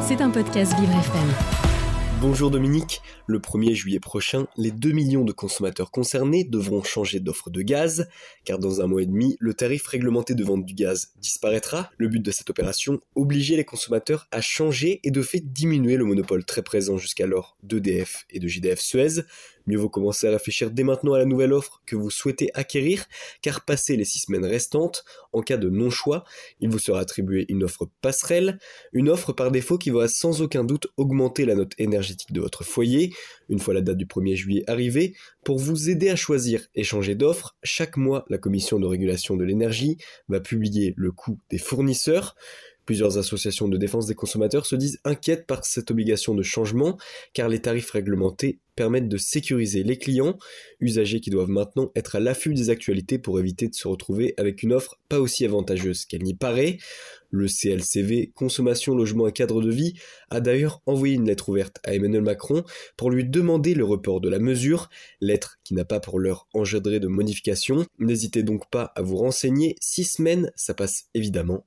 C'est un podcast Vivre FM. Bonjour Dominique, le 1er juillet prochain, les 2 millions de consommateurs concernés devront changer d'offre de gaz, car dans un mois et demi, le tarif réglementé de vente du gaz disparaîtra. Le but de cette opération, obliger les consommateurs à changer et de fait diminuer le monopole très présent jusqu'alors d'EDF et de JDF Suez. Mieux vaut commencer à réfléchir dès maintenant à la nouvelle offre que vous souhaitez acquérir, car passé les 6 semaines restantes, en cas de non-choix, il vous sera attribué une offre passerelle, une offre par défaut qui va sans aucun doute augmenter la note énergétique de votre foyer, une fois la date du 1er juillet arrivée, pour vous aider à choisir et changer d'offre, chaque mois la Commission de régulation de l'énergie va publier le coût des fournisseurs. Plusieurs associations de défense des consommateurs se disent inquiètes par cette obligation de changement, car les tarifs réglementés permettent de sécuriser les clients, usagers qui doivent maintenant être à l'affût des actualités pour éviter de se retrouver avec une offre pas aussi avantageuse qu'elle n'y paraît. Le CLCV, Consommation, Logement et Cadre de Vie, a d'ailleurs envoyé une lettre ouverte à Emmanuel Macron pour lui demander le report de la mesure, lettre qui n'a pas pour l'heure engendré de modification. N'hésitez donc pas à vous renseigner, six semaines, ça passe évidemment